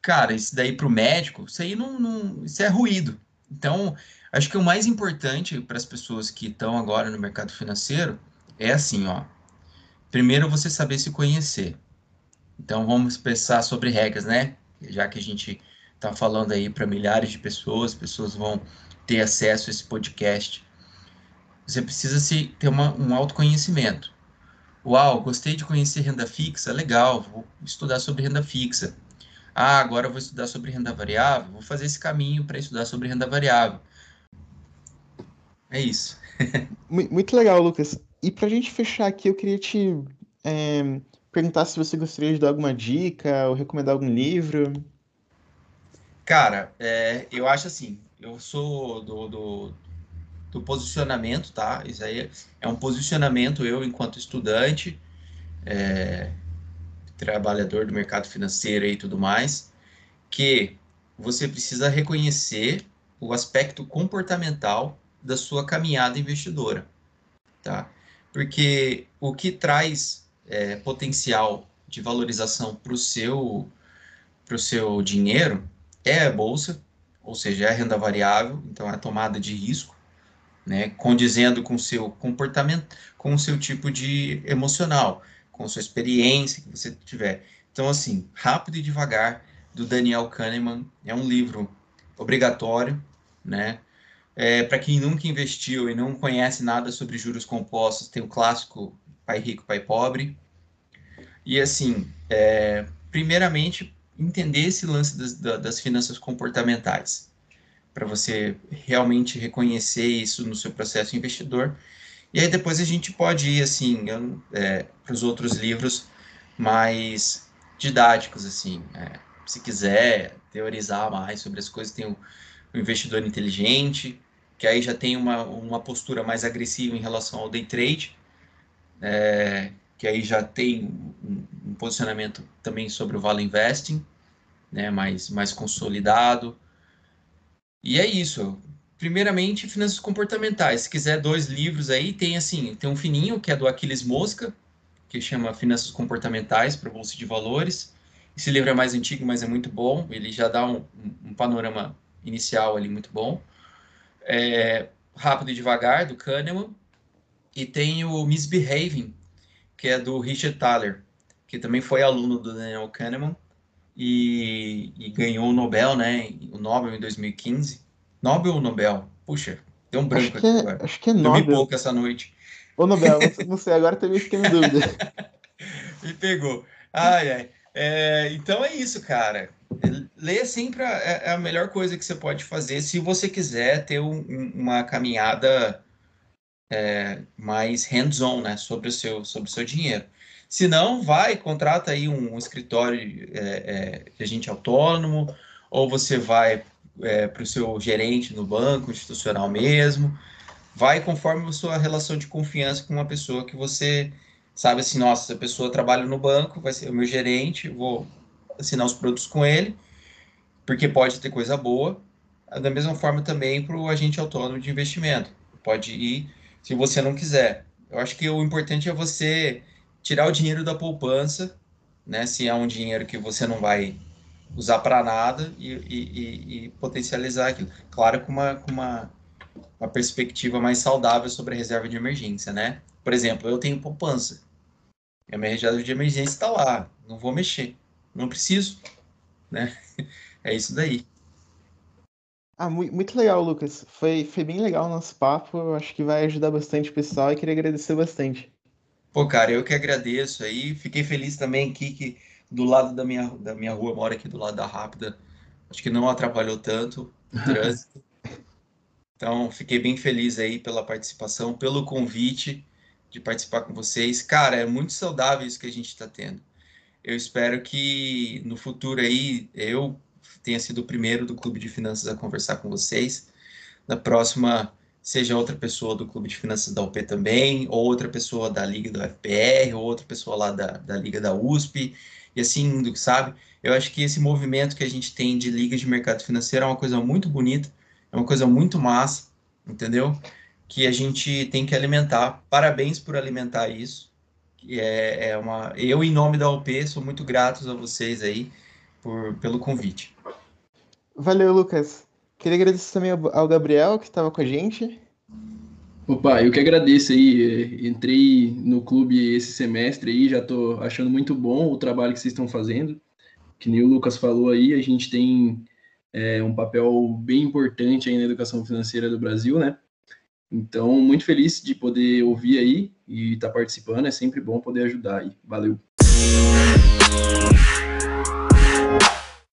cara, isso daí para o médico, isso aí não, não, isso é ruído. Então, Acho que o mais importante para as pessoas que estão agora no mercado financeiro é assim, ó. Primeiro você saber se conhecer. Então vamos pensar sobre regras, né? Já que a gente está falando aí para milhares de pessoas, pessoas vão ter acesso a esse podcast. Você precisa se ter uma, um autoconhecimento. Uau, gostei de conhecer renda fixa, legal, vou estudar sobre renda fixa. Ah, agora vou estudar sobre renda variável, vou fazer esse caminho para estudar sobre renda variável. É isso. Muito legal, Lucas. E para a gente fechar aqui, eu queria te é, perguntar se você gostaria de dar alguma dica ou recomendar algum livro. Cara, é, eu acho assim, eu sou do, do, do, posicionamento, tá? Isso aí é um posicionamento, eu enquanto estudante, é, trabalhador do mercado financeiro e tudo mais, que você precisa reconhecer o aspecto comportamental da sua caminhada investidora, tá? Porque o que traz é, potencial de valorização para o seu, pro seu dinheiro é a bolsa, ou seja, é a renda variável, então é a tomada de risco, né, condizendo com seu comportamento, com o seu tipo de emocional, com sua experiência que você tiver. Então, assim, Rápido e Devagar, do Daniel Kahneman, é um livro obrigatório, né? É, Para quem nunca investiu e não conhece nada sobre juros compostos, tem o clássico Pai Rico, Pai Pobre. E assim, é, primeiramente, entender esse lance das, das finanças comportamentais, para você realmente reconhecer isso no seu processo investidor. E aí depois a gente pode ir assim é, para os outros livros mais didáticos, assim, é, se quiser teorizar mais sobre as coisas, tem o, o investidor inteligente, que aí já tem uma, uma postura mais agressiva em relação ao day trade, é, que aí já tem um, um, posicionamento também sobre o value investing, né, mais, mais consolidado. E é isso. Primeiramente, finanças comportamentais. Se quiser dois livros aí, tem assim, tem um fininho que é do Aquiles Mosca, que chama Finanças Comportamentais para Bolsa de Valores. Esse livro é mais antigo, mas é muito bom. Ele já dá um, um panorama inicial ali muito bom. é, Rápido e Devagar, do Kahneman, e tem o Misbehaving, que é do Richard Thaler, que também foi aluno do Daniel Kahneman e, e ganhou o Nobel, né? O Nobel em 2015. Nobel ou Nobel? Puxa, deu um branco acho que é, agora. Acho que é Nobel. Dormi pouco essa noite. Ou Nobel, não sei, agora também fiquei em dúvida. Me pegou. Ai, ai. É, então é isso, cara. Ler sempre é, é a melhor coisa que você pode fazer se você quiser ter um, uma caminhada é, mais hands-on, né, sobre o seu, sobre o seu dinheiro. Se não, vai, contrata aí um, escritório é, é, de agente autônomo, ou você vai é, para o seu gerente no banco institucional mesmo. Vai conforme a sua relação de confiança com uma pessoa que você sabe assim, nossa, a pessoa trabalha no banco, vai ser o meu gerente, vou assinar os produtos com ele, porque pode ter coisa boa. Da mesma forma também para o agente autônomo de investimento. Pode ir se você não quiser. Eu acho que o importante é você tirar o dinheiro da poupança, né? Se é um dinheiro que você não vai usar para nada e, e, e, potencializar aquilo. Claro, com uma, com uma, uma perspectiva mais saudável sobre a reserva de emergência, né? Por exemplo, eu tenho poupança. A minha reserva de emergência está lá, não vou mexer, não preciso, né? É isso daí. Ah, muito legal, Lucas. Foi, foi bem legal o nosso papo. Acho que vai ajudar bastante o pessoal e queria agradecer bastante. Pô, cara, eu que agradeço aí. Fiquei feliz também aqui que do lado da minha, da minha rua, mora aqui do lado da Rápida. Acho que não atrapalhou tanto o trânsito. Então, fiquei bem feliz aí pela participação, pelo convite de participar com vocês. Cara, é muito saudável isso que a gente está tendo. Eu espero que no futuro aí eu tenha sido o primeiro do Clube de Finanças a conversar com vocês. Na próxima, seja outra pessoa do Clube de Finanças da UP também, ou outra pessoa da Liga do FPR, ou outra pessoa lá da, da Liga da USP, e assim, sabe? Eu acho que esse movimento que a gente tem de ligas de mercado financeiro é uma coisa muito bonita, é uma coisa muito massa, entendeu? que a gente tem que alimentar. Parabéns por alimentar isso. É, é uma, eu, em nome da UP, sou muito grato a vocês aí por, pelo convite. Valeu, Lucas. Queria agradecer também ao Gabriel, que estava com a gente. Opa, eu que agradeço aí. Entrei no clube esse semestre aí, já estou achando muito bom o trabalho que vocês estão fazendo. Que nem o Lucas falou aí, a gente tem é, um papel bem importante aí na educação financeira do Brasil, né? Então, muito feliz de poder ouvir aí e estar tá participando. É sempre bom poder ajudar aí. Valeu.